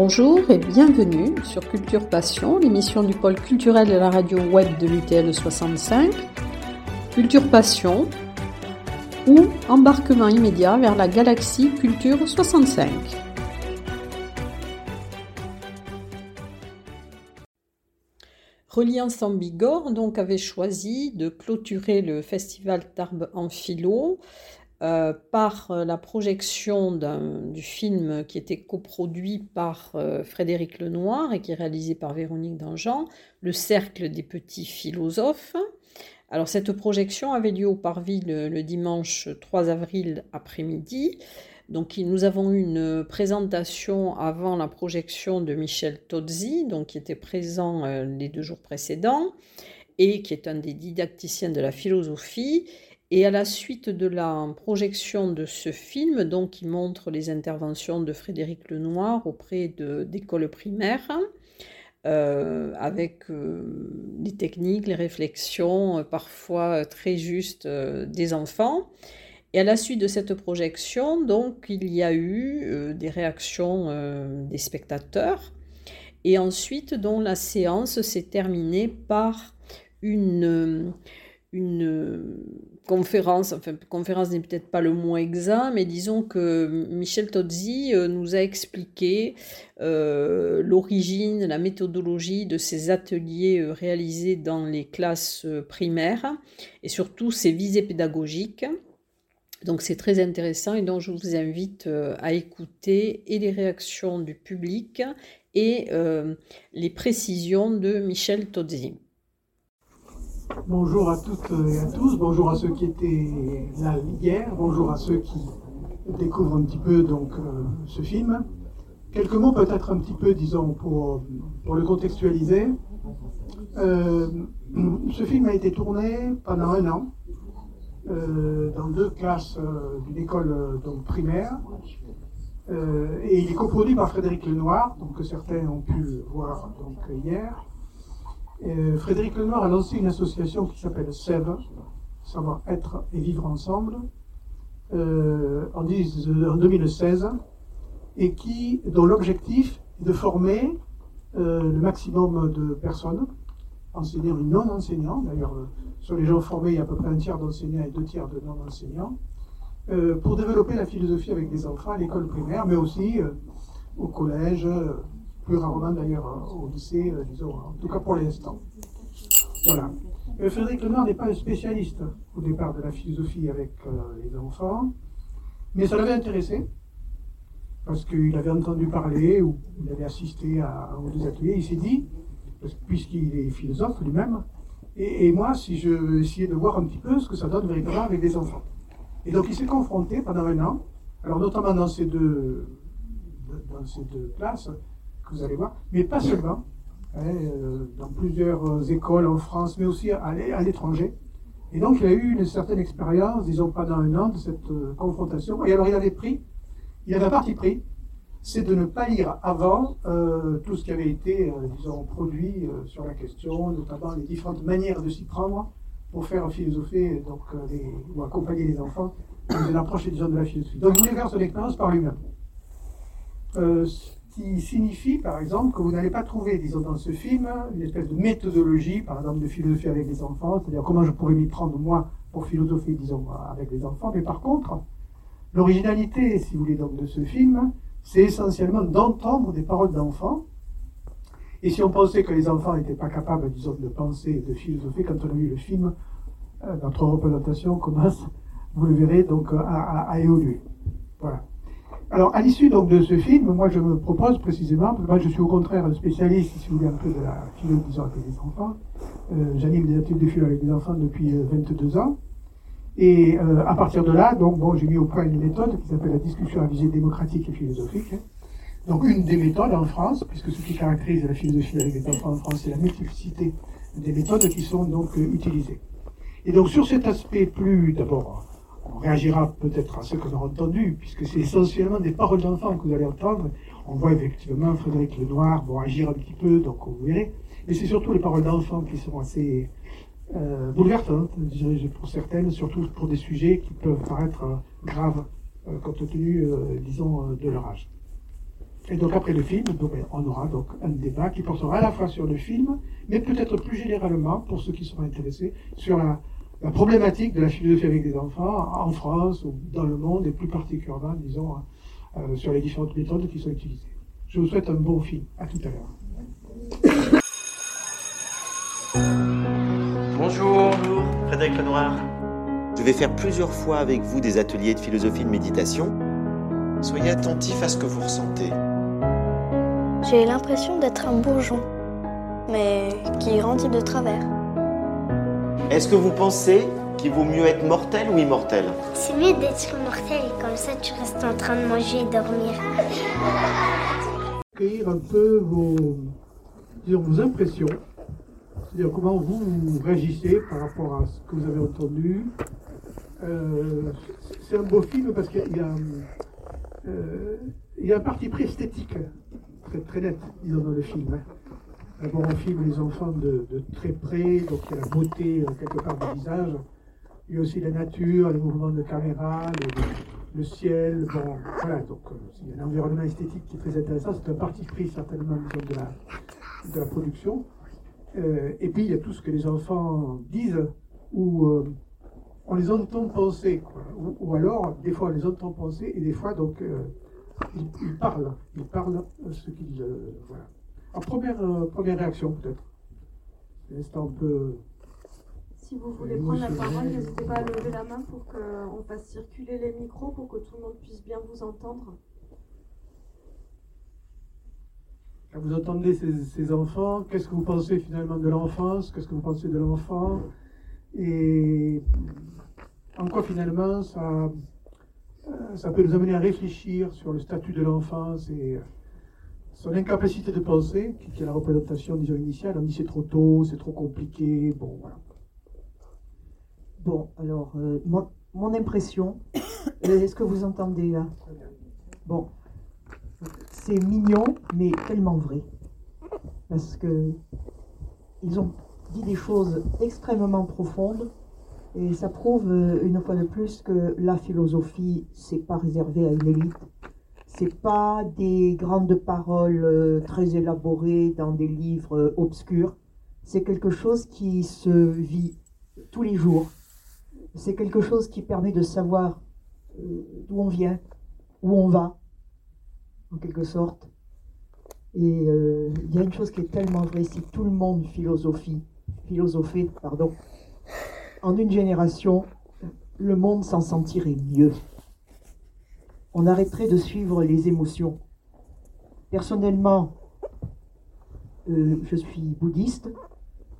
Bonjour et bienvenue sur Culture Passion, l'émission du pôle culturel de la radio web de l'UTL 65. Culture Passion ou embarquement immédiat vers la galaxie Culture 65. Reliance en Bigorre donc avait choisi de clôturer le festival Tarbes en philo euh, par euh, la projection du film qui était coproduit par euh, Frédéric Lenoir et qui est réalisé par Véronique Dangean, Le Cercle des petits philosophes. Alors cette projection avait lieu au Parvis le, dimanche 3 avril après-midi. Donc nous avons eu une présentation avant la projection de Michel Tozzi, donc qui était présent les deux jours précédents et qui est un des didacticiens de la philosophie et à la suite de la projection de ce film, donc qui montre les interventions de Frédéric Lenoir auprès d'écoles primaires, euh, avec euh, les techniques, les réflexions, euh, parfois très justes des enfants. Et à la suite de cette projection, donc, il y a eu des réactions des spectateurs. Et ensuite, donc, la séance s'est terminée par une, une conférence, enfin conférence n'est peut-être pas le mot exact, mais disons que Michel Tozzi euh, nous a expliqué euh, l'origine, la méthodologie de ces ateliers euh, réalisés dans les classes primaires et surtout ses visées pédagogiques. Donc c'est très intéressant et donc je vous invite à écouter et les réactions du public et les précisions de Michel Tozzi. Bonjour à toutes et à tous, bonjour à ceux qui étaient là hier, bonjour à ceux qui découvrent un petit peu donc euh, ce film. Quelques mots peut-être un petit peu, disons, pour, le contextualiser. Euh, ce film a été tourné pendant un an euh, dans deux classes d'une école donc, primaire. et il est coproduit par Frédéric Lenoir, donc, que certains ont pu voir donc, hier. Euh, Frédéric Lenoir a lancé une association qui s'appelle SEV, Savoir être et vivre ensemble, euh, en, 2016, et qui, dont l'objectif est de former euh, le maximum de personnes, enseignants et non-enseignants. D'ailleurs, sur les gens formés, il y a à peu près un tiers d'enseignants et deux tiers de non-enseignants, pour développer la philosophie avec des enfants à l'école primaire, mais aussi au collège, plus rarement d'ailleurs au lycée, euh, disons, en tout cas pour l'instant. Voilà. Euh, Frédéric Lenoir n'est pas un spécialiste au départ de la philosophie avec euh, les enfants, mais ça l'avait intéressé, parce qu'il avait entendu parler ou il avait assisté à un deux ateliers, il s'est dit, puisqu'il est philosophe lui-même, et, moi, si je essayais de voir un petit peu ce que ça donne véritablement avec des enfants. Et donc il s'est confronté pendant un an, alors notamment dans ces deux, dans ces deux classes, vous allez voir, mais pas seulement, hein, euh, dans plusieurs écoles en France, mais aussi à, l'étranger. Et donc, il a eu une certaine expérience, disons pendant un an, de cette euh, confrontation. Et alors, il avait pris, il avait un parti pris, c'est de ne pas lire avant euh, tout ce qui avait été, disons, produit sur la question, notamment les différentes manières de s'y prendre pour faire philosopher donc, ou accompagner les enfants dans une approche, disons, de la philosophie. Donc, il voulait faire son expérience par lui-même qui signifie, par exemple, que vous n'allez pas trouver, disons, dans ce film, une espèce de méthodologie, par exemple, de philosophie avec les enfants, c'est-à-dire comment je pourrais m'y prendre, moi, pour philosopher, disons, avec les enfants. Mais par contre, l'originalité, si vous voulez, donc, de ce film, c'est essentiellement d'entendre des paroles d'enfants. Et si on pensait que les enfants n'étaient pas capables, disons, de penser, de philosopher, quand on a vu le film, euh, notre représentation commence, vous le verrez, donc, à, à évoluer. Voilà. Alors, à l'issue donc de ce film, moi je me propose précisément, moi je suis au contraire un spécialiste, si vous voulez, un peu de la philo, disons, avec les enfants. Euh, J'anime des ateliers de philo avec des enfants depuis 22 euh, ans. Et euh, à partir de là, donc, bon, j'ai mis au point une méthode qui s'appelle la discussion à visée démocratique et philosophique. Hein. Donc, une des méthodes en France, puisque ce qui caractérise la philosophie avec les enfants en France, c'est la multiplicité des méthodes qui sont donc utilisées. Et donc, sur cet aspect plus, d'abord, on réagira peut-être à ce qu'on a entendu, puisque c'est essentiellement des paroles d'enfants que vous allez entendre. On voit effectivement Frédéric Lenoir agir un petit peu, donc vous verrez. Mais c'est surtout les paroles d'enfants qui sont assez euh, bouleversantes, pour certaines, surtout pour des sujets qui peuvent paraître euh, graves, euh, compte tenu, disons, de leur âge. Et donc après le film, ben, on aura donc un débat qui portera à la fois sur le film, mais peut-être plus généralement, pour ceux qui seront intéressés, sur la, problématique de la philosophie avec des enfants en France ou dans le monde, et plus particulièrement, disons, euh, sur les différentes méthodes qui sont utilisées. Je vous souhaite un bon film. À tout à l'heure. Bonjour, Frédéric Lenoir. Je vais faire plusieurs fois avec vous des ateliers de philosophie de méditation. Soyez attentif à ce que vous ressentez. J'ai l'impression d'être un bourgeon, mais qui grandit de travers. Est-ce que vous pensez qu'il vaut mieux être mortel ou immortel C'est mieux d'être mortel, comme ça tu restes en train de manger et dormir. Cueillir un peu vos, vos impressions, c'est-à-dire comment vous réagissez par rapport à ce que vous avez entendu. Euh, c'est un beau film parce qu'il y a, euh, il y a un parti pris esthétique très, très net, disons, dans le film. Hein. D'abord, on filme les enfants de, très près, donc il y a la beauté euh, quelque part du visage. Il y a aussi la nature, les mouvements de caméra, le, ciel. Bon, voilà, donc euh, il y a un environnement esthétique qui est très intéressant. C'est un parti pris certainement de, la, de la production. Euh, et puis il y a tout ce que les enfants disent, où on les entend penser, Ou, alors, des fois on les entend penser, et des fois, donc, il, parle, il parle ce qu'il. Voilà. En première, euh, première réaction, peut-être. C'est un peu. Si vous voulez prendre la parole, n'hésitez pas à lever la main pour qu'on fasse circuler les micros pour que tout le monde puisse bien vous entendre. Quand vous entendez ces, ces enfants, qu'est-ce que vous pensez finalement de l'enfance? Qu'est-ce que vous pensez de l'enfant? Et en quoi finalement ça euh, ça peut nous amener à réfléchir sur le statut de l'enfance et euh, son incapacité de penser, qui est la représentation, disons, initiale. On dit c'est trop tôt, c'est trop compliqué, bon, voilà. Bon, alors, euh, mon, impression, est-ce que vous entendez là? Bon, c'est mignon, mais tellement vrai. Parce que ils ont dit des choses extrêmement profondes et ça prouve euh, une fois de plus que la philosophie, c'est pas réservé à une élite. C'est pas des grandes paroles euh, très élaborées dans des livres euh, obscurs. C'est quelque chose qui se vit tous les jours. C'est quelque chose qui permet de savoir d'où on vient, où on va, en quelque sorte. Et il y a une chose qui est tellement vraie, si tout le monde philosophie, philosophait, pardon, en une génération, le monde s'en sentirait mieux. On arrêterait de suivre les émotions. Personnellement, euh, je suis bouddhiste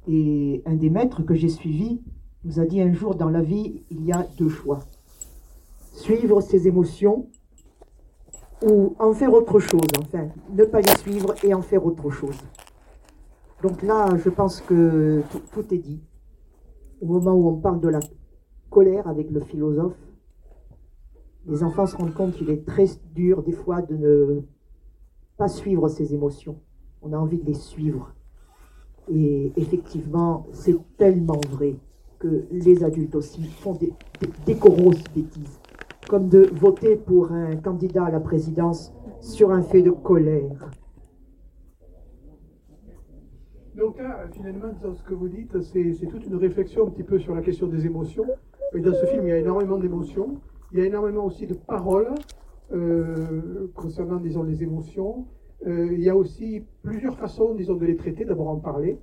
et un des maîtres que j'ai suivi nous a dit un jour dans la vie, il y a deux choix. Suivre ses émotions ou en faire autre chose, enfin, ne pas les suivre et en faire autre chose. Donc là, je pense que tout est dit au moment où on parle de la colère avec le philosophe, les enfants se rendent compte qu'il est très dur des fois de ne pas suivre ses émotions. On a envie de les suivre. Et effectivement, c'est tellement vrai que les adultes aussi font des, des, bêtises, comme de voter pour un candidat à la présidence sur un fait de colère. Donc finalement, dans ce que vous dites, c'est toute une réflexion un petit peu sur la question des émotions. Et dans ce film, il y a énormément d'émotions. Il y a énormément aussi de paroles euh, concernant, disons, les émotions. Euh, il y a aussi plusieurs façons, disons, de les traiter. D'abord en parler.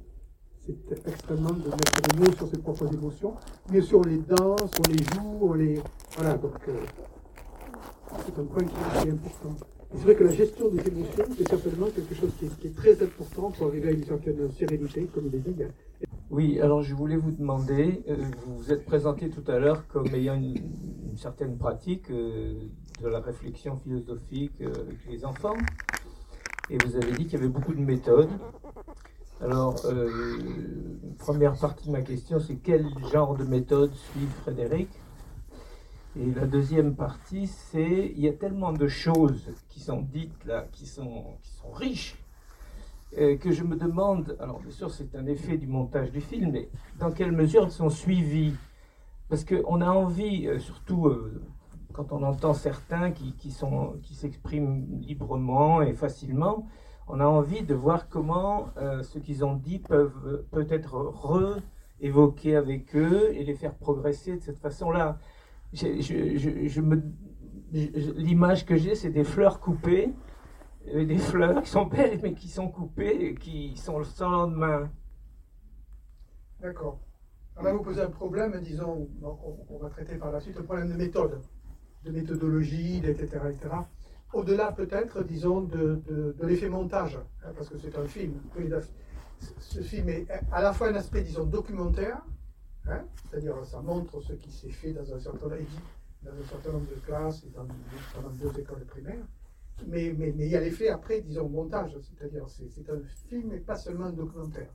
C'est extrêmement de mettre des mots sur ses propres émotions. Bien sûr, on les danse, on les joue, on les... Voilà, donc euh, c'est un point qui est important. C'est vrai que la gestion des émotions, c'est certainement quelque chose qui est, très important pour arriver à une certaine sérénité, comme il est dit. Oui, alors je voulais vous demander, euh, vous vous êtes présenté tout à l'heure comme ayant une, certaine pratique euh, de la réflexion philosophique euh, avec les enfants, et vous avez dit qu'il y avait beaucoup de méthodes. Alors, première partie de ma question, c'est quel genre de méthode suit Frédéric? Et la deuxième partie, c'est il y a tellement de choses qui sont dites là, qui sont, riches, euh, que je me demande, alors bien sûr c'est un effet du montage du film, mais dans quelle mesure elles sont suivies? Parce qu'on a envie, euh, surtout euh, quand on entend certains qui, qui sont, qui s'expriment librement et facilement, on a envie de voir comment ce qu'ils ont dit peuvent peut-être re-évoquer avec eux et les faire progresser de cette façon-là. L'image que j'ai, c'est des fleurs coupées, des fleurs qui sont belles mais qui sont coupées et qui sont sans lendemain. D'accord. On va vous poser un problème, disons, on va traiter par la suite, le problème de méthode, de méthodologie, etc. etc. Au-delà peut-être, disons, de, l'effet montage, hein, parce que c'est un film. Ce film est à la fois un aspect, disons, documentaire, hein, c'est-à-dire ça montre ce qui s'est fait dans un certain nombre, dans un certain nombre de classes et dans, dans deux écoles primaires, mais, il y a l'effet après, disons, montage, c'est-à-dire c'est un film et pas seulement un documentaire.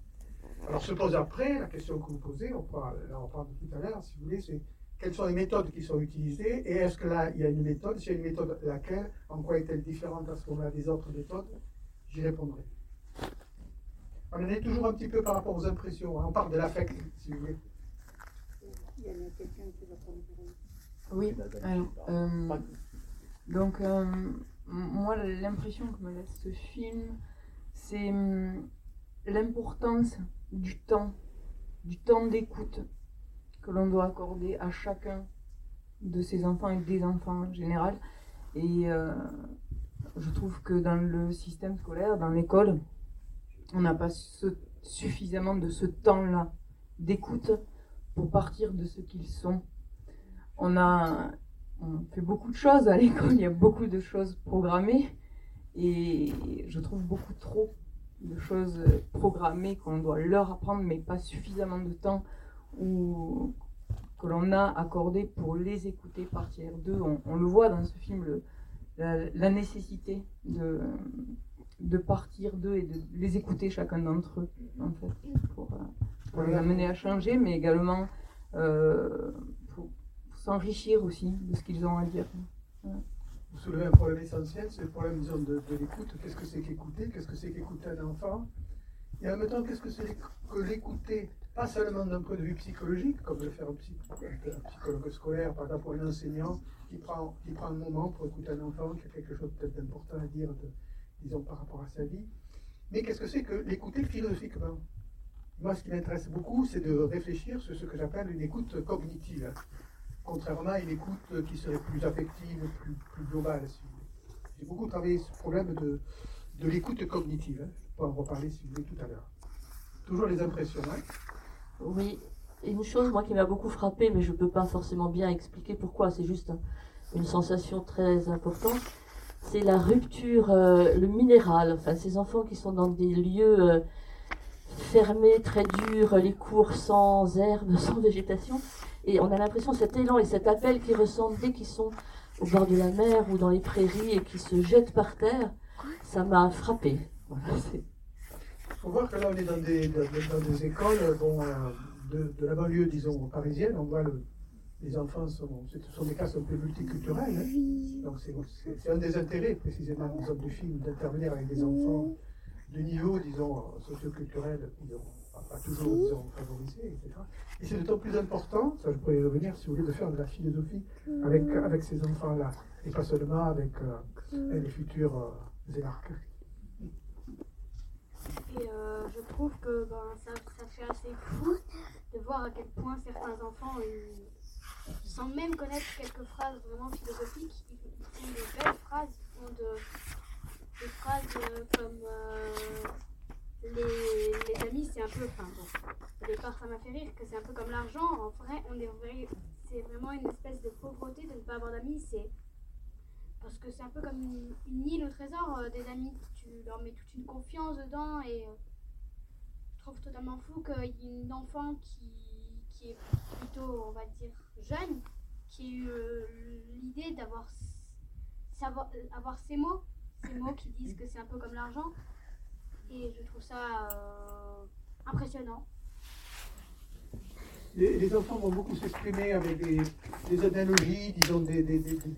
Alors se pose après la question que vous posez, on pourra en parler tout à l'heure si vous voulez, c'est quelles sont les méthodes qui sont utilisées et est-ce que là il y a une méthode, s'il y a une méthode, laquelle, en quoi est-elle différente à ce moment-là des autres méthodes? J'y répondrai. On en est toujours un petit peu par rapport aux impressions, hein. on parle de l'affect si vous voulez. Oui, alors, euh, donc euh, moi l'impression que me laisse ce film, c'est hum, l'importance du temps, du temps d'écoute que l'on doit accorder à chacun de ses enfants et des enfants en général. Et euh, je trouve que dans le système scolaire, dans l'école, on n'a pas suffisamment de ce temps-là d'écoute pour partir de ce qu'ils sont. On a fait beaucoup de choses à l'école, il y a beaucoup de choses programmées et je trouve beaucoup trop de choses programmées qu'on doit leur apprendre, mais pas suffisamment de temps ou que l'on a accordé pour les écouter partir d'eux. On, le voit dans ce film, la, nécessité de, de partir d'eux et de les écouter chacun d'entre eux, en fait, pour, pour, les amener à changer, mais également euh, pour, s'enrichir aussi de ce qu'ils ont à dire. Vous soulevez un problème essentiel, c'est le problème de, de l'écoute. Qu'est-ce que c'est qu'écouter? Qu'est-ce que c'est qu'écouter un enfant? Et en même temps, qu'est-ce que c'est que l'écouter Pas seulement d'un point de vue psychologique, comme le fait un, psychologue scolaire, par exemple, pour un enseignant qui prend, qui prend un moment pour écouter un enfant qui a quelque chose peut-être d'important à dire, disons, par rapport à sa vie. Mais qu'est-ce que c'est que l'écouter philosophiquement? Moi, ce qui m'intéresse beaucoup, c'est de réfléchir sur ce que j'appelle une écoute cognitive contrairement à une écoute qui serait plus affective, plus, globale. J'ai beaucoup travaillé ce problème de, de l'écoute cognitive. Hein. Je peux en reparler si vous voulez tout à l'heure. Toujours les impressions. Hein. oui, une chose moi qui m'a beaucoup frappé, mais je ne peux pas forcément bien expliquer pourquoi, c'est juste une sensation très importante, c'est la rupture, euh, le minéral, enfin ces enfants qui sont dans des lieux euh, fermés, très durs, les cours sans herbe, sans végétation, et on a l'impression cet élan et cet appel qu'ils ressentent dès qu'ils sont au bord de la mer ou dans les prairies et qu'ils se jettent par terre, ça m'a frappé. Il faut voir que là, on est dans des, dans, des écoles bon, euh, de, de, la banlieue, disons, parisienne. On voit le, les enfants, sont, ce sont des classes un peu multiculturelles. Hein. Donc, c'est un des intérêts, précisément, du film, d'intervenir avec des enfants de niveau, disons, socioculturel, disons, pas, toujours, disons, favorisé, etc. Et c'est d'autant plus important, ça je pourrais y revenir si vous voulez, de faire de la philosophie avec, avec ces enfants-là, et pas seulement avec euh, les futurs euh, énarques. Et euh, je trouve que ben, ça, ça, fait assez fou de voir à quel point certains enfants, sans même connaître quelques phrases vraiment philosophiques, ils font de belles phrases, ils font de, des phrases comme les, les amis, c'est un peu. Enfin bon, au départ, ça m'a fait rire que c'est un peu comme l'argent. En vrai, on est c'est vraiment une espèce de pauvreté de ne pas avoir d'amis. C'est parce que c'est un peu comme une, île au trésor euh, des amis. Tu leur mets toute une confiance dedans et euh, je trouve totalement fou qu'il y ait une enfant qui, qui est plutôt, on va dire, jeune, qui ait eu euh, l'idée d'avoir avoir ces mots, ces mots qui disent que c'est un peu comme l'argent et je trouve ça euh, impressionnant. Les, enfants vont beaucoup s'exprimer avec des, analogies, disons des,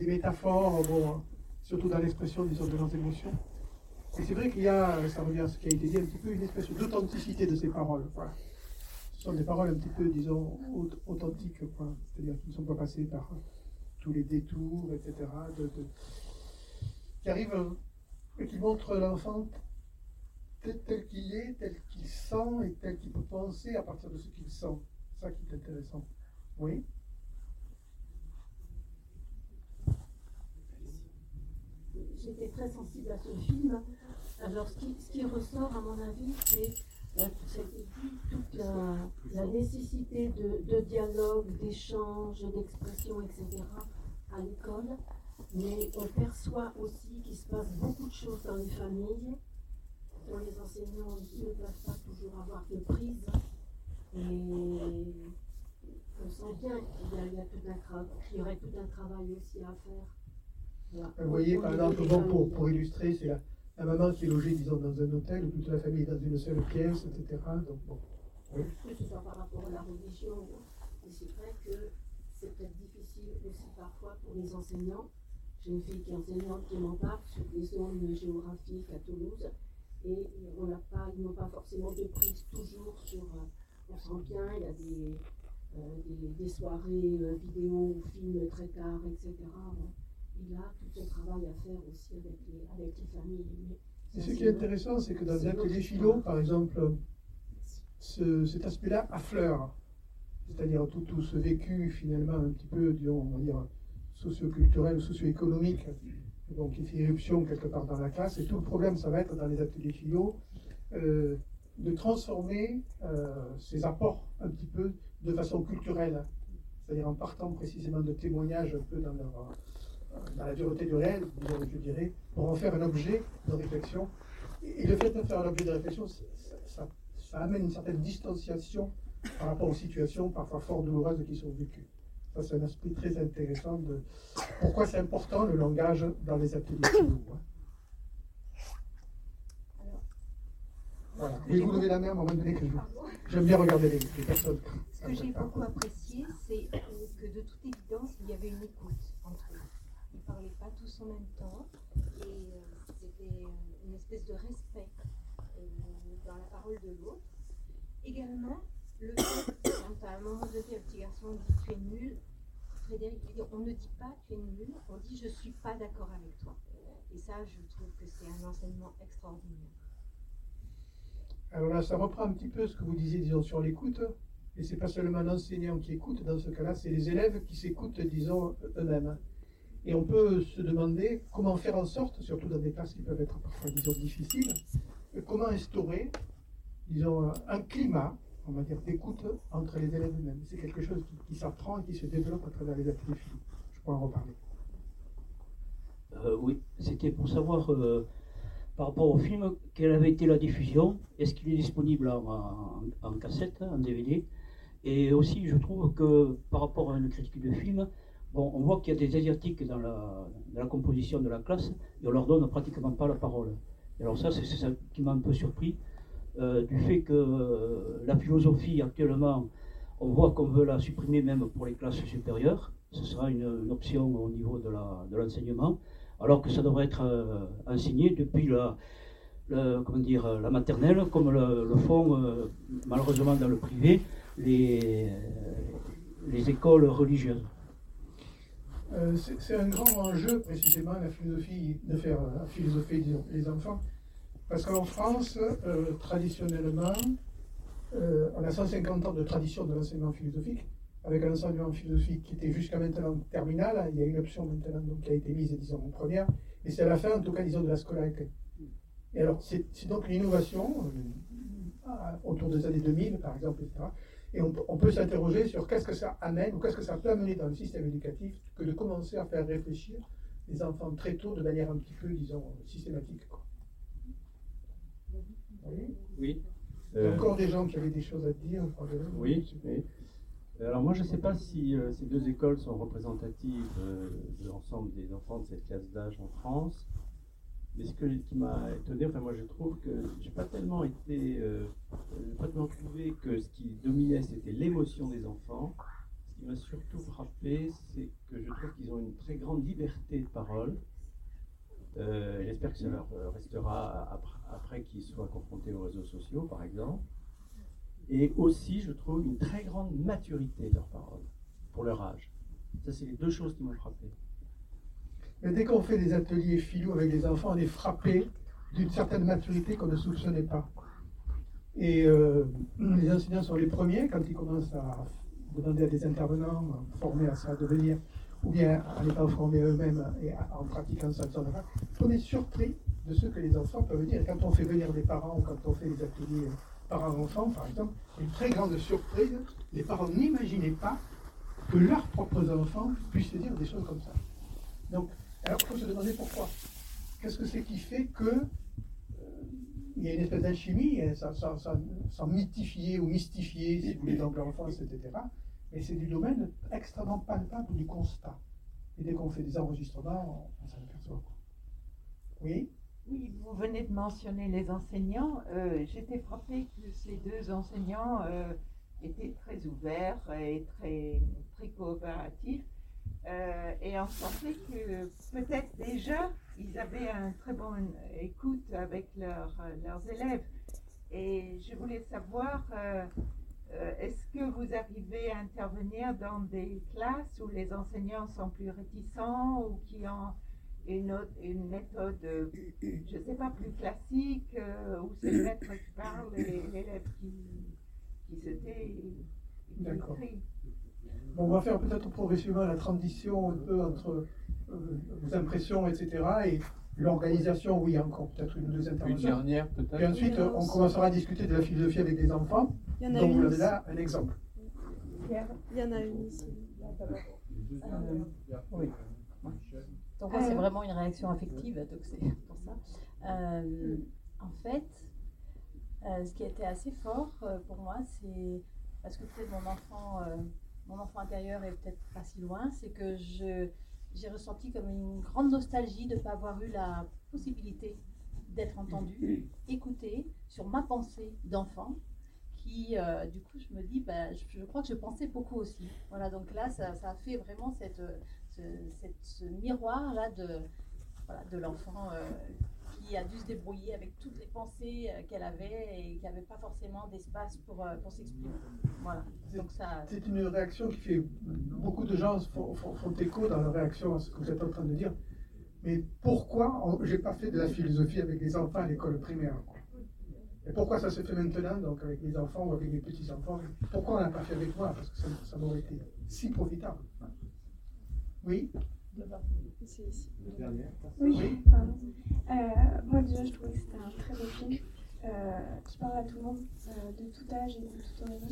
métaphores, bon, surtout dans l'expression disons, de leurs émotions. Et c'est vrai qu'il y a, ça revient à ce qui a été dit, un petit peu une espèce d'authenticité de ces paroles. Ce sont des paroles un petit peu, disons, authentiques, c'est-à-dire qui ne sont pas passées par tous les détours, etc., qui arrive qui montre l'enfant tel, qu'il est, tel qu'il sent et tel qu'il peut penser à partir de ce qu'il sent. C'est ça qui est intéressant. Oui J'étais très sensible à ce film. Alors, ce qui, ressort, à mon avis, c'est euh, toute la, nécessité de, de dialogue, d'échange, d'expression, etc. à l'école. Mais on perçoit aussi qu'il se passe beaucoup de choses dans les familles dont les enseignants ne peuvent pas toujours avoir de prise. Et on sent bien qu'il y, a, tout un y aurait tout un travail aussi à faire. Vous voyez, par exemple, pour, pour illustrer, c'est la, maman qui est logée, disons, dans un hôtel, où toute la famille est dans une seule pièce, etc. Donc, bon. Oui. Que ce soit par rapport à la religion, mais c'est vrai que c'est peut-être difficile aussi parfois pour les enseignants. J'ai une fille qui est enseignante qui m'en parle sur les zones géographiques à Toulouse et on n'a pas, ils n'ont pas forcément de prise toujours sur. Euh, on sent bien, il y a des, euh, des, soirées euh, vidéo ou films très tard, etc. il a tout ce travail à faire aussi avec les, avec les familles. Et ce qui est intéressant, c'est que dans les ateliers philo, par exemple, ce, cet aspect-là affleure. C'est-à-dire tout, tout ce vécu finalement un petit peu, disons, on va dire, socio-culturel, socio-économique donc qui fait éruption quelque part dans la classe. Et tout le problème, ça va être dans les ateliers philo, euh, de transformer euh, ces apports un petit peu de façon culturelle, c'est-à-dire en partant précisément de témoignages un peu dans, euh, la dureté du réel, je dirais, pour en faire un objet de réflexion. Et, le fait de faire un objet de réflexion, ça, ça amène une certaine distanciation par rapport aux situations parfois fort douloureuses qui sont vécues. Ça, c'est un aspect très intéressant de pourquoi c'est important le langage dans les ateliers hein. Voilà. Et vous levez la main à un moment donné que j'aime bien regarder les, personnes. Ce que j'ai beaucoup apprécié, c'est que de toute évidence, il y avait une écoute entre eux. Ils ne parlaient pas tous en même temps et euh, c'était une espèce de respect euh, dans la parole de l'autre. Également, le fait, à un moment donné, le petit garçon dit tu es nul, Frédéric dit on ne dit pas tu es nul, on dit je ne suis pas d'accord avec toi. Et ça, je trouve que c'est un enseignement extraordinaire. Alors là, ça reprend un petit peu ce que vous disiez, disons, sur l'écoute. Et c'est pas seulement l'enseignant qui écoute, dans ce cas-là, c'est les élèves qui s'écoutent, disons, eux-mêmes. Et on peut se demander comment faire en sorte, surtout dans des classes qui peuvent être parfois, disons, difficiles, comment instaurer, disons, un climat on va dire, d'écoute entre les élèves eux-mêmes. C'est quelque chose qui, s'apprend et qui se développe à travers les ateliers Je pourrais en reparler. Euh, oui, c'était pour savoir euh, par rapport au film, quelle avait été la diffusion, est-ce qu'il est disponible en, cassette, en DVD, et aussi je trouve que par rapport à une critique de film, bon, on voit qu'il y a des asiatiques dans la, dans la, composition de la classe, et on leur donne pratiquement pas la parole. Et alors ça, c'est ça qui m'a un peu surpris, euh, du fait que euh, la philosophie actuellement, on voit qu'on veut la supprimer même pour les classes supérieures. Ce sera une, option au niveau de l'enseignement, alors que ça devrait être euh, enseigné depuis la, comment dire, la maternelle, comme le, font malheureusement dans le privé les, les écoles religieuses. c'est un grand enjeu précisément la philosophie, de faire la philosophie des enfants parce qu'en France, euh, traditionnellement, euh, on a 150 ans de tradition de l'enseignement philosophique, avec un enseignement philosophique qui était jusqu'à maintenant terminal. Il y a une option maintenant donc, qui a été mise, disons, en première, et c'est à la fin, en tout cas, disons, de la scolarité. Et alors, c'est donc une innovation euh, autour des années 2000, par exemple, etc. Et on peut s'interroger sur qu'est-ce que ça amène, ou qu'est-ce que ça peut amener dans le système éducatif, que de commencer à faire réfléchir les enfants très tôt de manière un petit peu, disons, systématique. Oui. Il y a encore des gens qui avaient des choses à dire. Oui, Alors moi, je ne sais pas si euh, ces deux écoles sont représentatives euh, de l'ensemble des enfants de cette classe d'âge en France. Mais ce qui m'a étonné, enfin moi je trouve que j'ai pas tellement été, euh, pas tellement trouvé que ce qui dominait c'était l'émotion des enfants. Ce qui m'a surtout frappé, c'est que je trouve qu'ils ont une très grande liberté de parole. J'espère que ça leur restera après après qu'ils soient confrontés aux réseaux sociaux, par exemple. Et aussi, je trouve, une très grande maturité de leurs paroles, pour leur âge. Ça, c'est les deux choses qui m'ont frappé. Mais dès qu'on fait des ateliers philo avec les enfants, on est frappé d'une certaine maturité qu'on ne soupçonnait pas. Et euh, les enseignants sont les premiers quand ils commencent à demander à des intervenants formés à ça de venir, ou bien en étant formés eux-mêmes et en pratiquant ça, on est surpris de ce que les enfants peuvent dire. Quand on fait venir des parents ou quand on fait des ateliers parents-enfants, par exemple, une très grande surprise, les parents n'imaginaient pas que leurs propres enfants puissent dire des choses comme ça. Donc, alors il faut se demander pourquoi. Qu'est-ce que c'est qui fait que euh, il y a une espèce d'alchimie, sans, sans, mythifier ou mystifier, si vous voulez, dans l'enfance, etc. Mais c'est du domaine extrêmement palpable du constat. Et dès qu'on fait des enregistrements, on, s'en aperçoit. Oui? Oui, vous venez de mentionner les enseignants. Euh, j'étais frappée que ces deux enseignants euh, étaient très ouverts et très, très coopératifs. Euh, et on sentait que peut-être déjà ils avaient un très bon écoute avec leurs élèves. Et je voulais savoir, est-ce que vous arrivez à intervenir dans des classes où les enseignants sont plus réticents ou qui ont une, une méthode, je ne sais pas, plus classique, où c'est le maître qui parle et l'élève qui, qui se tait D'accord. on va faire peut-être progressivement la transition un peu entre euh, vos impressions, etc. et l'organisation, oui, encore peut-être une ou deux interventions. Une dernière peut-être. Et ensuite, on commencera à discuter de la philosophie avec des enfants. Il y en a Donc une là un exemple. Il y en a une ici. Euh, oui. Donc c'est vraiment une réaction affective, donc c'est pour ça. Euh, en fait, euh, ce qui a été assez fort pour moi, c'est parce que peut-être mon enfant, euh, mon enfant intérieur est peut-être pas si loin, c'est que je, j'ai ressenti comme une grande nostalgie de ne pas avoir eu la possibilité d'être entendu, écouté sur ma pensée d'enfant, qui, euh, du coup, je me dis, bah, je, crois que je pensais beaucoup aussi. Voilà, donc là, ça, ça a fait vraiment cette, ce, ce miroir-là de, voilà, de l'enfant euh, qui a dû se débrouiller avec toutes les pensées euh, qu'elle avait et qui n'avait pas forcément d'espace pour, euh, pour s'exprimer. Voilà. Donc ça... C'est une réaction qui fait. Beaucoup de gens font, font, écho dans leur réaction à ce que vous êtes en train de dire. Mais pourquoi j'ai pas fait de la philosophie avec les enfants à l'école primaire? Et pourquoi ça se fait maintenant, donc avec mes enfants ou avec mes petits-enfants? Pourquoi on n'a pas fait avec moi? Parce que ça, ça m'aurait été si profitable. Oui? Oui, pardon. Euh, moi déjà je trouvais que c'était un très beau film euh, qui parle à tout le monde, euh, de tout âge et de tout horizon.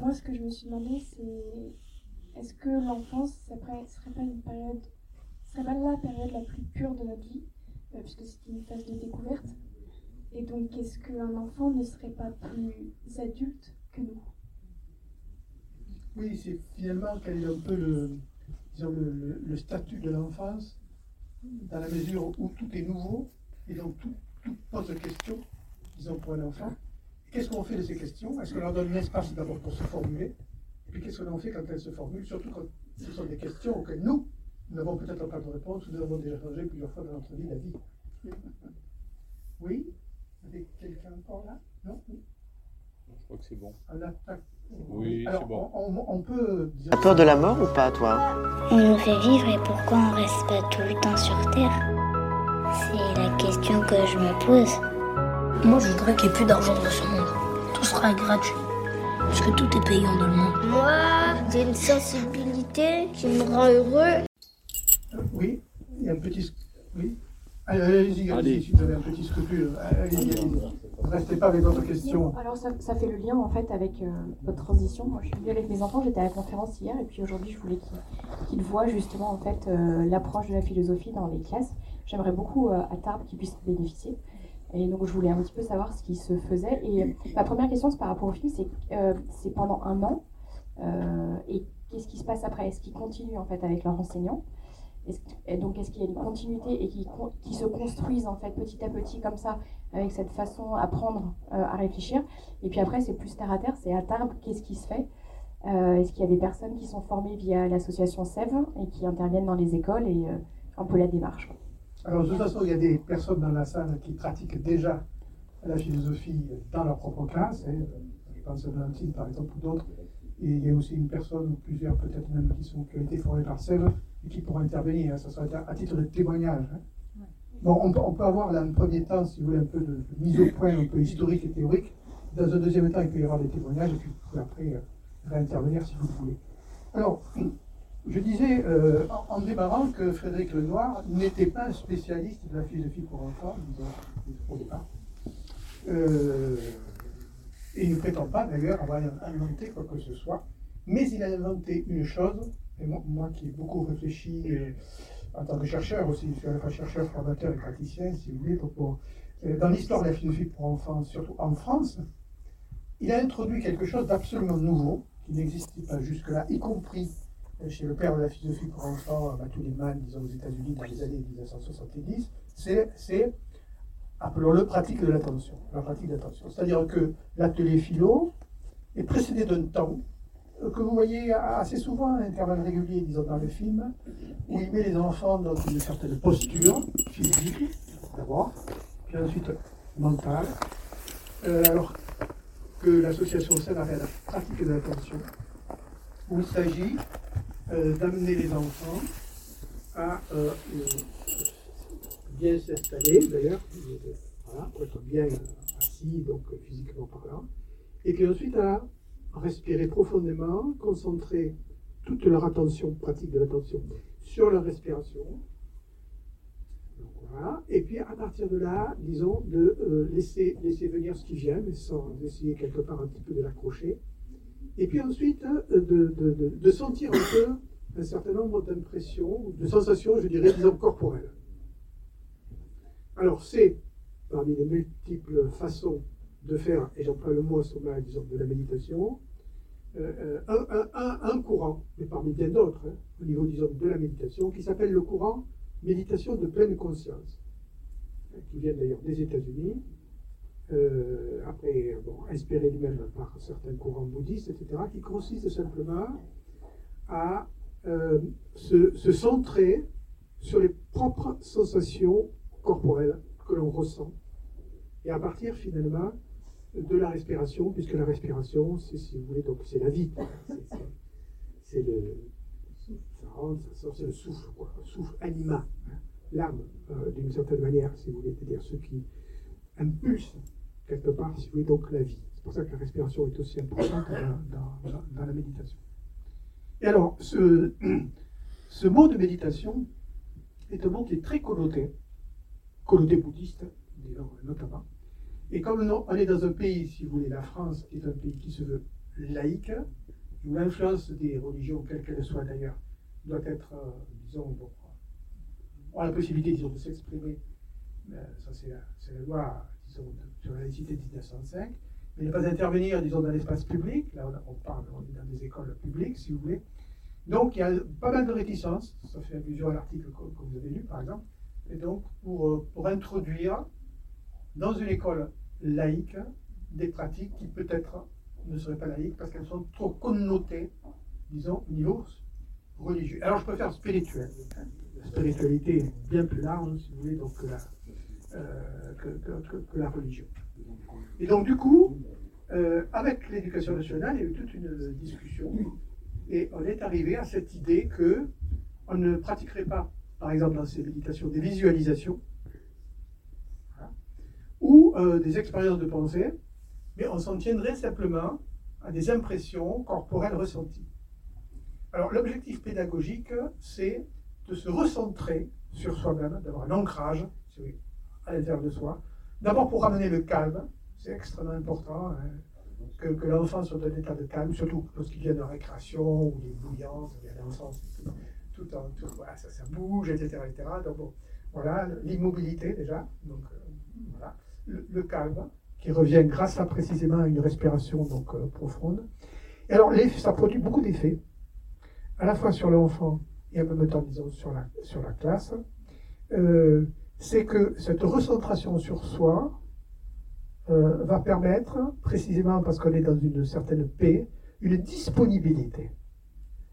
moi ce que je me suis demandé c'est est-ce que l'enfance serait, serait pas une période, serait pas la période la plus pure de notre vie, puisque c'est une phase de découverte? Et donc est-ce qu'un enfant ne serait pas plus adulte que nous? Oui, c'est finalement quel est un peu le, le, statut de l'enfance, dans la mesure où tout est nouveau, et donc tout, pose des questions, disons, pour un enfant. Qu'est-ce qu'on fait de ces questions? Est-ce qu'on leur donne un espace d'abord pour se formuler? Et puis qu'est-ce qu'on en fait quand elles se formulent Surtout quand ce sont des questions auxquelles nous, nous n'avons peut-être pas de réponse, ou nous avons déjà changé plusieurs fois dans notre vie la vie. Oui? Encore là Non Je crois que c'est bon. On a oui, c'est bon. On, peut. T'as peur de la mort ou pas, toi On nous fait vivre et pourquoi on reste pas tout le temps sur Terre? C'est la question que je me pose. Moi, je voudrais qu'il n'y ait plus d'argent dans ce monde. Tout sera gratuit. Parce que tout est payant dans le monde. Moi, j'ai une sensibilité qui me rend heureux. Oui, il y a un petit. Oui. Allez-y, allez, si vous avez un petit scrupule. Allez-y, allez-y. Restez pas avec d'autres questions. Alors ça, fait le lien en fait avec euh, votre transition. Moi je suis venue avec mes enfants, j'étais à la conférence hier et puis aujourd'hui je voulais qu'ils voient justement en fait euh, l'approche de la philosophie dans les classes. J'aimerais beaucoup euh, à Tarbes qu'ils puissent bénéficier. Et donc je voulais un petit peu savoir ce qui se faisait. Et ma première question c'est par rapport au film, c'est c'est pendant un an et qu'est-ce qui se passe après? Est-ce qu'ils continuent en fait avec leurs enseignants? Et donc, est-ce qu'il y a une continuité et qui, se construisent en fait petit à petit comme ça, avec cette façon à euh, à réfléchir? Et puis après, c'est plus terre à terre, c'est à Tarbes, qu'est-ce qui se fait? Euh, Est-ce qu'il y a des personnes qui sont formées via l'association SEV et qui interviennent dans les écoles et euh, un peu la démarche Alors, de toute façon, il y a des personnes dans la salle qui pratiquent déjà la philosophie dans leur propre classe. Et, je pense à Valentine, par exemple, ou d'autres, Et il y a aussi une personne, ou plusieurs peut-être même, qui, sont, qui ont été formées par Sèvres et qui pourront intervenir. Hein. Ça sera à, titre de témoignage. Hein. Bon, on peut, avoir là un premier temps, si vous voulez, un peu de, mise au point, un peu historique et théorique. Dans un deuxième temps, il peut y avoir des témoignages, et puis vous pouvez après euh, réintervenir si vous voulez. Alors, je disais euh, en, démarrant que Frédéric Lenoir n'était pas un spécialiste de la philosophie pour enfants, au départ. Euh, et il ne prétend pas d'ailleurs avoir inventé quoi que ce soit, mais il a inventé une chose, et moi, qui ai beaucoup réfléchi euh, en tant que chercheur aussi, je suis à la fois chercheur, formateur et praticien, si vous voulez, dans l'histoire de la philosophie pour enfants, surtout en France, il a introduit quelque chose d'absolument nouveau, qui n'existait pas jusque-là, y compris chez le père de la philosophie pour enfants, Matthew Lehman, disons aux États-Unis dans les années 1970, c'est, appelons-le, pratique de l'attention. La pratique d'attention. C'est-à-dire que l'atelier philo est précédé d'un temps euh, que vous voyez assez souvent à intervalles réguliers, disons, dans le film, où il met les enfants dans une certaine posture physique, d'abord, puis ensuite mentale, euh, alors que l'association la pratique de l'attention, où il s'agit euh, d'amener les enfants à euh, euh, bien s'installer, d'ailleurs, pour être bien assis, donc physiquement parlant, et puis ensuite à respirer profondément, concentrer toute leur attention, pratique de l'attention, sur leur respiration. Et puis à partir de là, disons, de laisser, laisser venir ce qui vient, mais sans essayer quelque part un petit peu de l'accrocher. Et puis ensuite, euh, de, sentir un peu un certain nombre d'impressions, de sensations, je dirais, disons, corporelles. Alors, c'est, parmi les multiples façons de faire, et j'emploie le mot sommeil, disons, de la méditation, euh, euh, un, courant, mais parmi bien d'autres, hein, au niveau, disons, de la méditation, qui s'appelle le courant méditation de pleine conscience, qui vient d'ailleurs des États-Unis, euh, après, bon, inspiré lui-même par certains courants bouddhistes, etc., qui consiste simplement à se, centrer sur les propres sensations corporelles que l'on ressent, et à partir finalement de la respiration, puisque la respiration, c'est, si vous voulez, donc c'est la vie, c'est, le, souffle, le souffle anima, hein, l'âme, euh, d'une certaine manière, si vous voulez, c'est-à-dire ce qui impulse quelque part, si vous voulez, donc la vie. C'est pour ça que la respiration est aussi importante dans, la méditation. Et alors, ce, ce mot de méditation est un mot qui est très connoté, connoté bouddhiste, notamment. Et comme on est dans un pays, si vous voulez, la France, est un pays qui se veut laïque, où l'influence des religions, quelles qu'elles soient d'ailleurs, doit être, euh, disons, bon, on la possibilité, disons, de s'exprimer. Ça, c'est la, loi sur la laïcité de 1905, mais ne pas intervenir, disons, dans l'espace public. Là, on, parle, on est dans des écoles publiques, si vous voulez. Donc, il y a pas mal de réticences. Ça fait allusion à l'article que, vous avez lu, par exemple. Et donc, pour, euh, pour introduire dans une école laïque des pratiques qui peut-être ne seraient pas laïques parce qu'elles sont trop connotées, disons, au niveau religieux. Alors, je préfère spirituel. La spiritualité est bien plus large, si vous voulez, donc que la, euh, que, la religion. Et donc, du coup, euh, avec l'éducation nationale, il y a eu toute une discussion et on est arrivé à cette idée que on ne pratiquerait pas, par exemple dans ces méditations, des visualisations ou euh, des expériences de pensée, mais on s'en tiendrait simplement à des impressions corporelles ressenties. Alors l'objectif pédagogique, c'est de se recentrer sur soi-même, d'avoir un ancrage, à l'intérieur de soi. D'abord pour ramener le calme, c'est extrêmement important hein, que, l'enfant soit dans un état de calme, surtout lorsqu'il vient de récréation ou des bouillances, il y a l'enfant, tout, en, tout voilà, ça, ça, bouge, etc. etc. Donc bon, voilà, l'immobilité déjà, donc euh, voilà, le, calme qui revient grâce à précisément à une respiration donc euh, profonde. Et alors ça produit beaucoup d'effets, à la fois sur l'enfant et en même temps disons sur la, sur la classe. Euh, c'est que cette recentration sur soi euh, va permettre, précisément parce qu'on est dans une certaine paix, une disponibilité.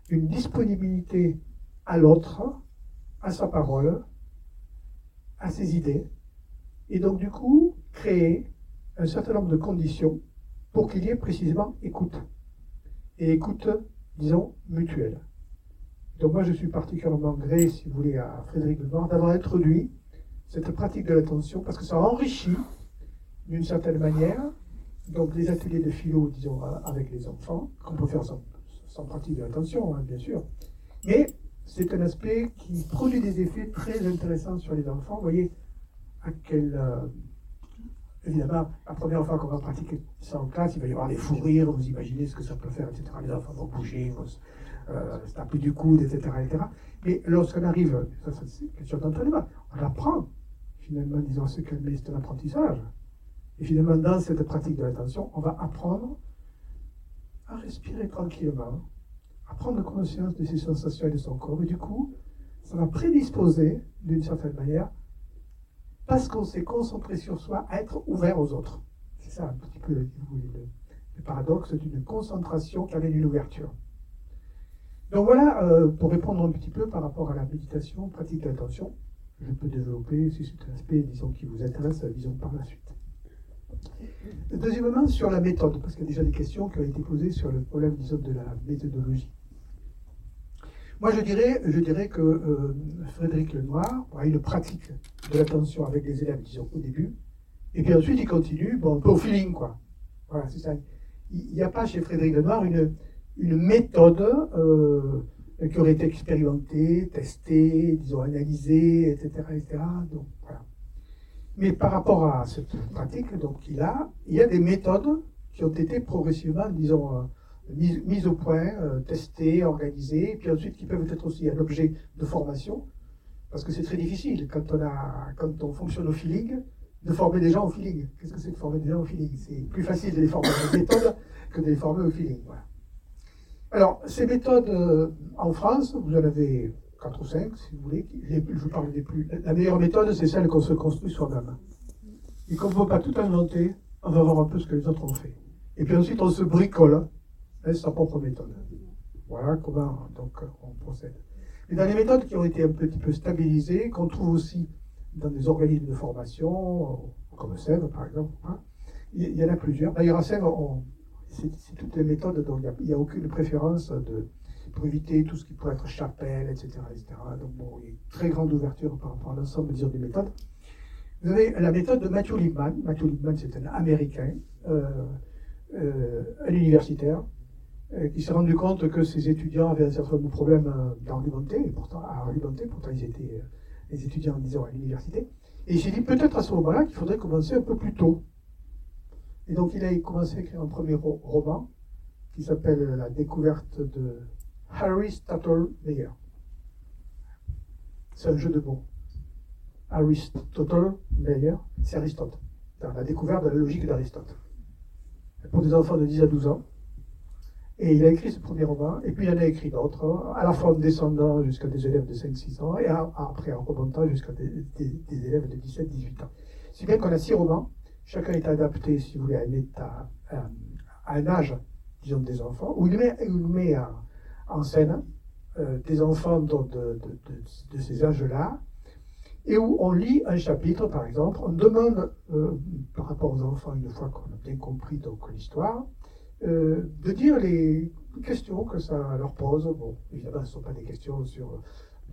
Une disponibilité à l'autre, à sa parole, à ses idées, et donc du coup créer un certain nombre de conditions pour qu'il y ait précisément écoute. et écoute, disons, mutuelle. Donc moi, je suis particulièrement gré, si vous voulez, à Frédéric Lenoir d'avoir introduit cette pratique de l'attention, parce que ça enrichit, d'une certaine manière, donc les ateliers de philo, disons, avec les enfants, qu'on peut faire sans, pratique de l'attention, hein, bien sûr. Mais c'est un aspect qui produit des effets très intéressants sur les enfants. Vous voyez à quel... Euh, évidemment, la première fois qu'on va pratiquer ça en classe, il va y avoir des fous rires, vous imaginez ce que ça peut faire, etc. Les enfants vont bouger, vont se, euh, taper du coude, etc. Mais lorsqu'on arrive, ça, c'est une question d'entraînement, on apprend, finalement, disons, ce qu'est c'est un apprentissage. Et finalement, dans cette pratique de l'attention, on va apprendre à respirer tranquillement, à prendre conscience de ses sensations et de son corps. Et du coup, ça va prédisposer, d'une certaine manière, parce qu'on s'est concentré sur soi, à être ouvert aux autres. C'est ça un petit peu le, paradoxe d'une concentration qui amène une ouverture. Donc voilà, euh, pour répondre un petit peu par rapport à la méditation, pratique de l'attention, je peux développer si c'est un aspect, disons, qui vous intéresse, disons, par la suite. Deuxièmement, sur la méthode, parce qu'il y a déjà des questions qui ont été posées sur le problème, disons, de la méthodologie. Moi, je dirais, je dirais que euh, Frédéric Lenoir a une pratique de l'attention avec les élèves, disons, au début, et puis ensuite, il continue, bon, un peu au feeling, quoi. Voilà, c'est ça. Il n'y a pas chez Frédéric Lenoir une, une méthode euh, qui aurait été expérimentée, testée, disons, analysée, etc.. Donc. Mais par rapport à cette pratique qu'il a, il y a des méthodes qui ont été progressivement, disons, mises, au point, euh, testées, organisées, et puis ensuite qui peuvent être aussi un objet de formation, parce que c'est très difficile quand on, a, quand on fonctionne au feeling, de former des gens au feeling. Qu'est-ce que c'est de former des gens au feeling? C'est plus facile de les former à la méthode que de les former au feeling. Voilà. Alors, ces méthodes, euh, en France, vous en avez 4 ou 5, si vous voulez. je vous parle des plus. La meilleure méthode, c'est celle qu'on se construit soi-même. Et qu'on ne peut pas tout inventer, on va voir un peu ce que les autres ont fait. Et puis ensuite, on se bricole hein, sa propre méthode. Voilà comment donc, on procède. Mais dans les méthodes qui ont été un petit peu stabilisées, qu'on trouve aussi dans des organismes de formation, comme Sèvres par exemple, hein, il y, en a plusieurs. D'ailleurs, à Sèvres, c'est toutes les méthodes, donc il n'y a, aucune préférence de, pour éviter tout ce qui pourrait être chapelle, etc. etc. Donc bon, il y a une très grande ouverture par rapport à l'ensemble des méthodes. Vous avez la méthode de Matthew Liebman. Matthew Liebman, c'est un Américain, euh, euh, un universitaire, euh, qui s'est rendu compte que ses étudiants avaient un certain nombre de problèmes d'argumenter, et pourtant à argumenter, pourtant ils étaient les étudiants, disons, à l'université. Et il s'est dit peut-être à ce moment-là qu'il faudrait commencer un peu plus tôt. Et donc il a commencé à écrire un premier roman qui s'appelle La découverte de Aristotle Meyer. C'est un jeu de mots. Aristotle Meyer, c'est Aristote. la découverte de la logique d'Aristote. Pour des enfants de 10 à 12 ans. Et il a écrit ce premier roman, et puis il en a écrit d'autres, à la fois en descendant jusqu'à des élèves de 5-6 ans, et après en remontant jusqu'à des, élèves de 17-18 ans. Si bien qu'on a six romans, chacun est adapté, si vous voulez, à un état, à un âge, disons, des enfants, où il met, il en scène euh, des enfants de, ces âges-là, et où on lit un chapitre, par exemple, on demande, euh, par rapport aux enfants, une fois qu'on a bien compris donc l'histoire, euh, de dire les questions que ça leur pose. Bon, évidemment, ce ne sont pas des questions sur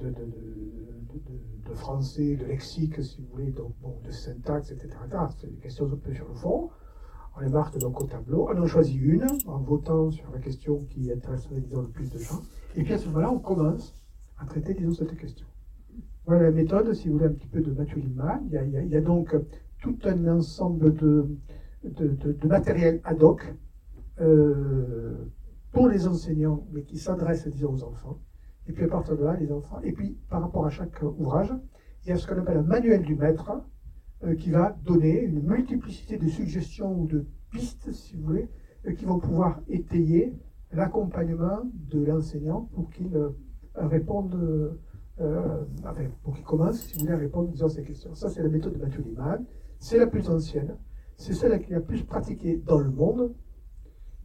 de, français, de lexique, si vous voulez, donc, de syntaxe, etc. C'est des questions un peu sur le fond. On les marque donc au tableau. On en choisit une en votant sur la question qui intéresserait, disons, le plus de gens. Et puis à ce moment-là, on commence à traiter, disons, cette question. Voilà la méthode, si vous voulez, un petit peu de Mathieu Lima. Il y a, donc tout un ensemble de, de, matériel ad hoc euh, pour les enseignants, mais qui s'adresse, disons, aux enfants. Et puis à partir de là, les enfants. Et puis par rapport à chaque ouvrage, il y a ce qu'on appelle un manuel du maître, euh, qui va donner une multiplicité de suggestions ou de pistes, si vous voulez, euh, qui vont pouvoir étayer l'accompagnement de l'enseignant pour qu'il réponde, pour qu'il commence, si vous voulez, à répondre à ces questions. Ça, c'est la méthode de Mathieu Liman. C'est la plus ancienne. C'est celle qui la plus pratiquée dans le monde,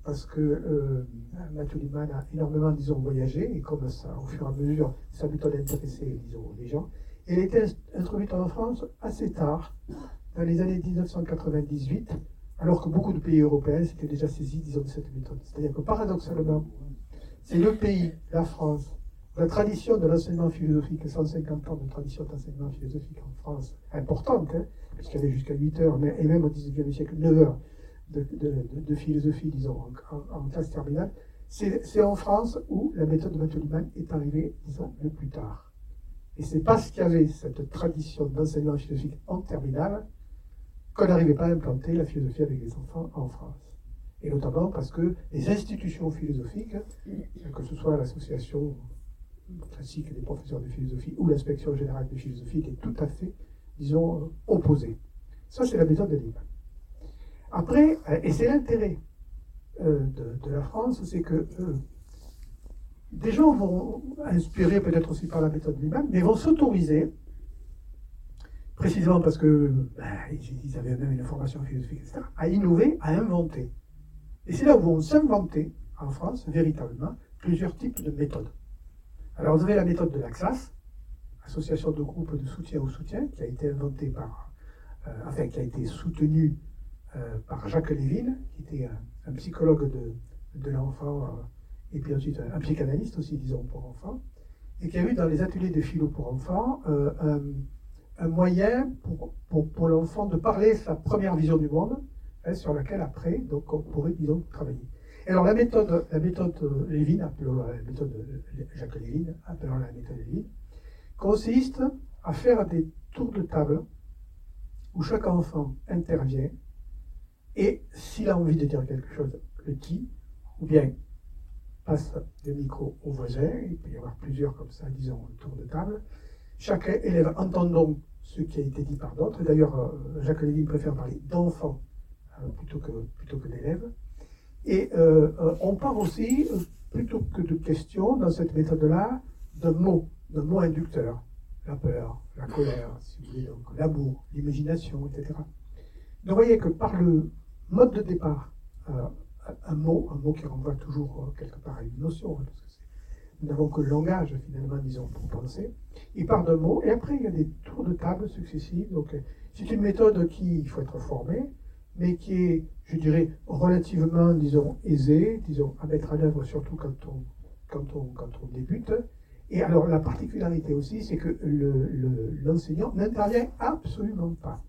parce que Mathieu Liman a énormément, disons, voyagé, et comme ça, au fur et à mesure, sa méthode intéressait, disons, les gens. Elle a été introduite en France assez tard, dans les années 1998, alors que beaucoup de pays européens s'étaient déjà saisis, disons, de cette méthode. C'est-à-dire que paradoxalement, c'est le pays, la France, la tradition de l'enseignement philosophique, 150 ans de tradition d'enseignement philosophique en France, importante, hein, puisqu'il y avait jusqu'à 8 heures, mais, et même au XIXe siècle, 9 heures de, philosophie, disons, en, classe terminale, c'est en France où la méthode de Mathieu Liman est arrivée, disons, le plus tard. Et c'est parce qu'il y avait cette tradition d'enseignement philosophique en terminale qu'on n'arrivait pas à implanter la philosophie avec les enfants en France. Et notamment parce que les institutions philosophiques, que ce soit l'association classique des professeurs de philosophie ou l'inspection générale de philosophie, étaient tout à fait, disons, opposées. Ça, c'est la méthode de Liman. Après, euh, et c'est l'intérêt euh, de, la France, c'est que euh, des gens vont, inspirés peut-être aussi par la méthode Liban, mais vont s'autoriser, précisément parce que ben, ils avaient même une formation philosophique, etc., à innover, à inventer. Et c'est là où vont s'inventer, en France, véritablement, plusieurs types de méthodes. Alors vous avez la méthode de l'AXAS, Association de groupes de soutien au soutien, qui a été inventée par, enfin qui a été soutenue par Jacques Lévin, qui était un, psychologue de, l'enfant euh, et puis ensuite un, psychanalyste aussi, disons, pour enfants, et qui a eu dans les ateliers de philo pour enfants euh, un, moyen pour, pour, l'enfant de parler sa première vision du monde, hein, sur laquelle après, donc, on pourrait, disons, travailler. alors la méthode, la méthode Lévin, appelons la méthode Jacques Lévin, appelons la méthode Lévin, consiste à faire des tours de table où chaque enfant intervient et s'il a envie de dire quelque chose, le dit, ou bien passe le micro au voisin, il peut y avoir plusieurs comme ça, disons, autour de table. Chaque élève entend donc ce qui a été dit par d'autres. D'ailleurs, euh, Jacques Lévy préfère parler d'enfants euh, plutôt que, plutôt que d'élèves. Et euh, on parle aussi, plutôt que de questions, dans cette méthode-là, d'un mot, d'un mot inducteur. La peur, la colère, si vous voulez, l'amour, l'imagination, etc. Donc vous voyez que par le, mode de départ, un mot, un mot qui renvoie toujours euh, quelque part à une notion, hein, parce que nous n'avons que le langage finalement, disons, pour penser. Il part d'un mot, et après il y a des tours de table successifs. Donc euh, c'est une méthode qui, il faut être formé, mais qui est, je dirais, relativement, disons, aisée, disons, à mettre en œuvre, surtout quand on, quand on, quand on débute. Et alors la particularité aussi, c'est que l'enseignant le, n'intervient absolument pas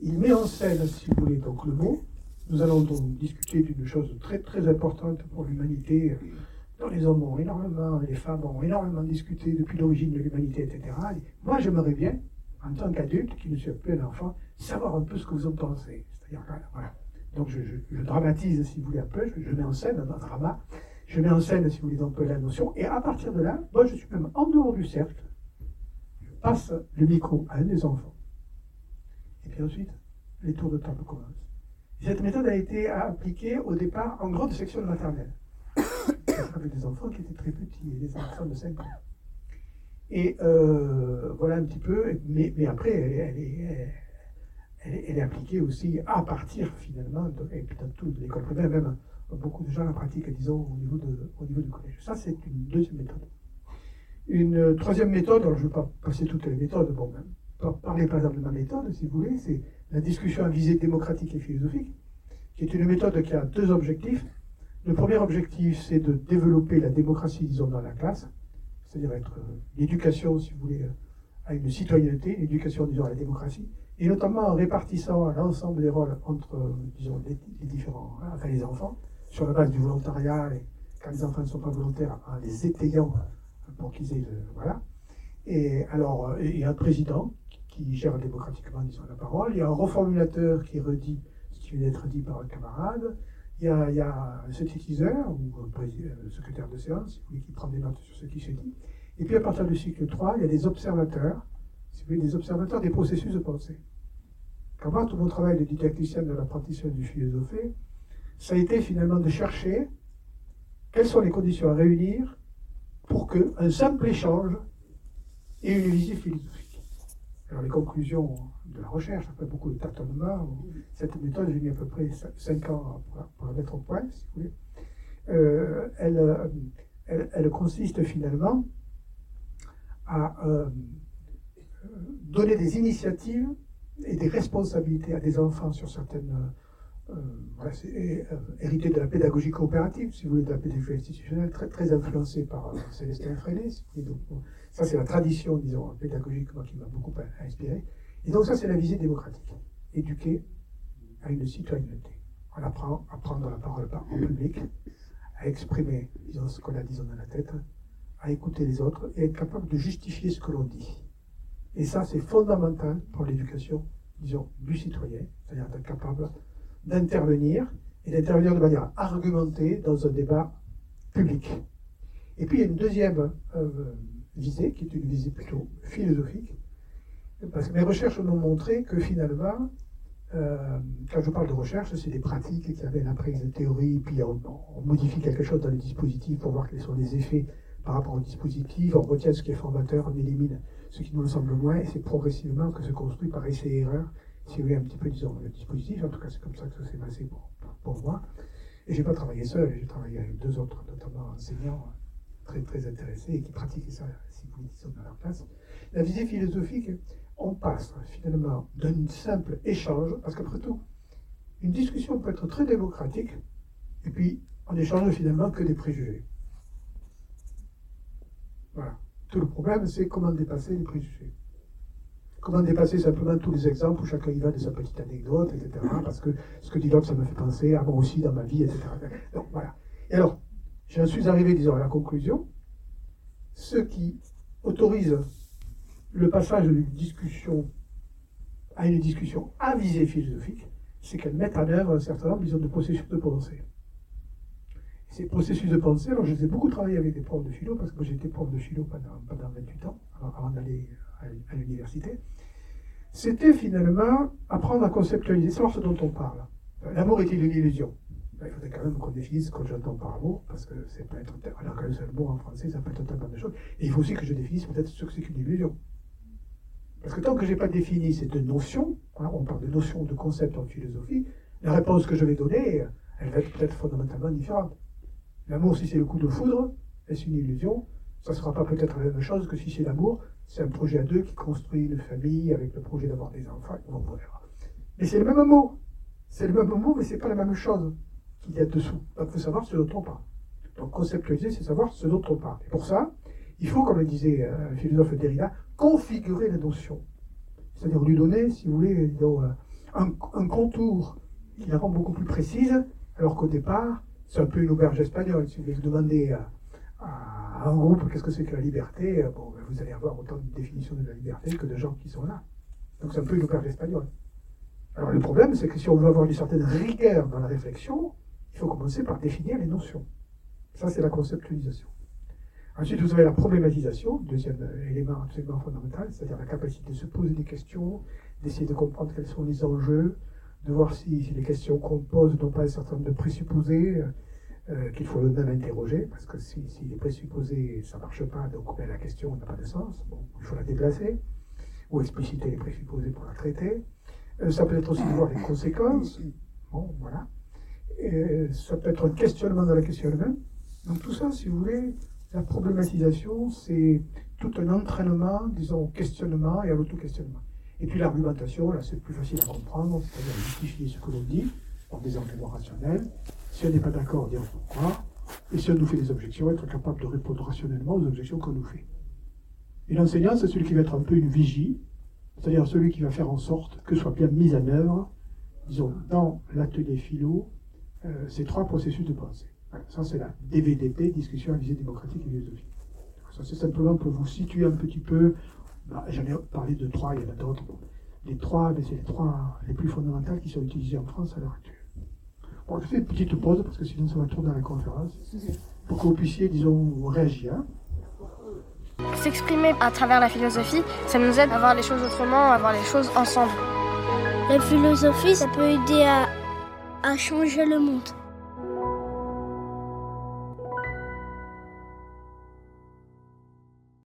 il met en scène, si vous voulez, donc le mot. Nous allons donc discuter d'une chose très très importante pour l'humanité, dont les hommes ont énormément, les femmes ont énormément discuté depuis l'origine de l'humanité, etc. moi, j'aimerais bien, en tant qu'adulte, qui ne suis plus un enfant, savoir un peu ce que vous en pensez. C'est-à-dire, voilà. Donc je, dramatise, si vous voulez, un peu, je, mets en scène un drama, je mets en scène, si vous voulez, un peu la notion, et à partir de là, moi, je suis même en dehors du cercle, je passe le micro à un des enfants et puis ensuite, les tours de table commencent. Cette méthode a été appliquée au départ en grande section de maternelle. Avec des enfants qui étaient très petits, des enfants de 5 ans. Et euh, voilà un petit peu, mais, après, elle, est, appliquée aussi à partir finalement, de, et dans toute l'école primaire, même beaucoup de gens la pratiquent, disons, au niveau, au niveau du collège. Ça, c'est une deuxième méthode. Une troisième méthode, alors je ne vais pas passer toutes les méthodes, bon, même, parler par exemple de ma méthode, si vous voulez, c'est la discussion à visée démocratique et philosophique, qui est une méthode qui a deux objectifs. Le premier objectif, c'est de développer la démocratie, disons, dans la classe, c'est-à-dire être euh, l'éducation, si vous voulez, euh, à une citoyenneté, l'éducation, disons, à la démocratie, et notamment en répartissant l'ensemble des rôles entre, euh, disons, les, différents, hein, enfin les enfants, sur la base du volontariat, et quand les enfants ne sont pas volontaires, en les étayant pour qu'ils aient le, voilà. Et alors, a un président qui gère démocratiquement, disons, la parole. Il y a un reformulateur qui redit ce qui vient d'être dit par un camarade. Il y a, un synthétiseur, ou un secrétaire de séance, qui prend des notes sur ce qui se dit. Et puis à partir du cycle 3, il y a des observateurs, si vous voulez, des observateurs des processus de pensée. Quand moi, tout mon travail de didacticien de l'apprentissage du philosophé, ça a été finalement de chercher quelles sont les conditions à réunir pour qu'un simple échange ait une visée philosophique. Alors les conclusions de la recherche, après beaucoup de tâtonnements, cette méthode, j'ai mis à peu près 5 ans pour, la mettre au point, si vous voulez. Euh, elle, elle, consiste finalement à euh, donner des initiatives et des responsabilités à des enfants sur certaines euh, c'est euh, hérité de la pédagogie coopérative, si vous voulez, de la pédagogie institutionnelle, très, influencée par euh, Célestin Freinet. donc, ça, c'est la tradition, disons, pédagogique qui m'a beaucoup inspiré. Et donc, ça, c'est la visée démocratique. Éduquer à une citoyenneté. On apprend à prendre la parole en public, à exprimer, disons, ce qu'on a, disons, dans la tête, à écouter les autres et être capable de justifier ce que l'on dit. Et ça, c'est fondamental pour l'éducation, disons, du citoyen, c'est-à-dire d'être capable d'intervenir et d'intervenir de manière argumentée dans un débat public. Et puis il y a une deuxième euh, visée, qui est une visée plutôt philosophique, parce que mes recherches m'ont montré que finalement, euh, quand je parle de recherche, c'est des pratiques qui avaient la prise de théorie, puis on, modifie quelque chose dans le dispositif pour voir quels sont les effets par rapport au dispositif, on retient ce qui est formateur, on élimine ce qui nous semble moins, et c'est progressivement que se construit par essai et erreur si vous voulez, un petit peu, disons, le dispositif. En tout cas, c'est comme ça que ça s'est passé pour, pour moi. Et je n'ai pas travaillé seul, j'ai travaillé avec deux autres, notamment enseignants très, très intéressés et qui pratiquaient ça, si vous voulez, dans leur classe. La visée philosophique, on passe finalement d'un simple échange, parce qu'après tout, une discussion peut être très démocratique, et puis on échange finalement que des préjugés. Voilà. Tout le problème, c'est comment dépasser les préjugés. Comment dépasser simplement tous les exemples où chacun y va de sa petite anecdote, etc. Parce que ce que dit l'autre, ça me fait penser à moi aussi dans ma vie, etc. Donc voilà. Et alors, j'en suis arrivé, disons, à la conclusion. Ce qui autorise le passage d'une discussion à une discussion à visée philosophique, c'est qu'elle met en œuvre un certain nombre, de processus de pensée. Ces processus de pensée, alors je les ai beaucoup travaillé avec des profs de philo, parce que moi j'étais prof de philo pendant, pendant 28 ans, avant d'aller à l'université, c'était finalement apprendre à conceptualiser, savoir ce dont on parle. L'amour est-il une illusion ben, Il faudrait quand même qu'on définisse ce que j'entends par amour, parce que c'est pas être alors qu'un seul mot en français, ça peut être tellement de choses. Et il faut aussi que je définisse peut-être ce que c'est qu'une illusion. Parce que tant que je n'ai pas défini ces deux notions, hein, on parle de notions, de concepts en philosophie, la réponse que je vais donner, elle va être peut-être fondamentalement différente. L'amour, si c'est le coup de foudre, est-ce une illusion? Ça ne sera pas peut-être la même chose que si c'est l'amour, c'est un projet à deux qui construit une famille avec le projet d'avoir des enfants. Mais c'est le même mot. C'est le même mot, mais c'est pas la même chose qu'il y a dessous. Donc il faut savoir ce dont on parle. Donc conceptualiser, c'est savoir ce dont on parle. Et pour ça, il faut, comme le disait euh, le philosophe Derrida, configurer la notion. C'est-à-dire lui donner, si vous voulez, euh, un, contour qui la rend beaucoup plus précise, alors qu'au départ, c'est un peu une auberge espagnole. Si vous demandez à, à un groupe qu'est-ce que c'est que la liberté, euh, bon, ben, vous allez avoir autant de définitions de la liberté que de gens qui sont là. Donc c'est un peu une opération espagnole. Alors le problème, c'est que si on veut avoir une certaine rigueur dans la réflexion, il faut commencer par définir les notions. Ça, c'est la conceptualisation. Ensuite, vous avez la problématisation, deuxième élément absolument fondamental, c'est-à-dire la capacité de se poser des questions, d'essayer de comprendre quels sont les enjeux, de voir si, si les questions qu'on pose n'ont pas un certain nombre de présupposés, euh, qu'il faut même interroger, parce que si, les présupposés, ça ne marche pas, donc ben, la question n'a pas de sens, bon, il faut la déplacer, ou expliciter les présupposés pour la traiter. Euh, ça peut être aussi de voir les conséquences, bon, voilà. Ça peut être un questionnement dans la question elle-même. Donc tout ça, si vous voulez, la problématisation, c'est tout un entraînement, disons, au questionnement et à l'auto-questionnement. Et puis l'argumentation, là, c'est plus facile à comprendre, c'est-à-dire justifier ce que l'on dit par des arguments rationnels, si on n'est pas d'accord, dire pourquoi. Et si on nous fait des objections, être capable de répondre rationnellement aux objections qu'on nous fait. Et l'enseignant, c'est celui qui va être un peu une vigie, c'est-à-dire celui qui va faire en sorte que soit bien mis en œuvre, disons, dans l'atelier philo, euh, ces trois processus de pensée. ça, c'est la DVDP, discussion à visée démocratique et philosophique. Ça, c'est simplement pour vous situer un petit peu. Bah, j'en ai parlé de trois, il y en a d'autres. Les trois, c'est les trois les plus fondamentales qui sont utilisées en France à l'heure actuelle. Bon, je fais une petite pause parce que sinon ça va tourner dans la conférence. Pour que vous puissiez, disons, réagir. S'exprimer à travers la philosophie, ça nous aide à voir les choses autrement, à voir les choses ensemble. La philosophie, ça peut aider à, à changer le monde.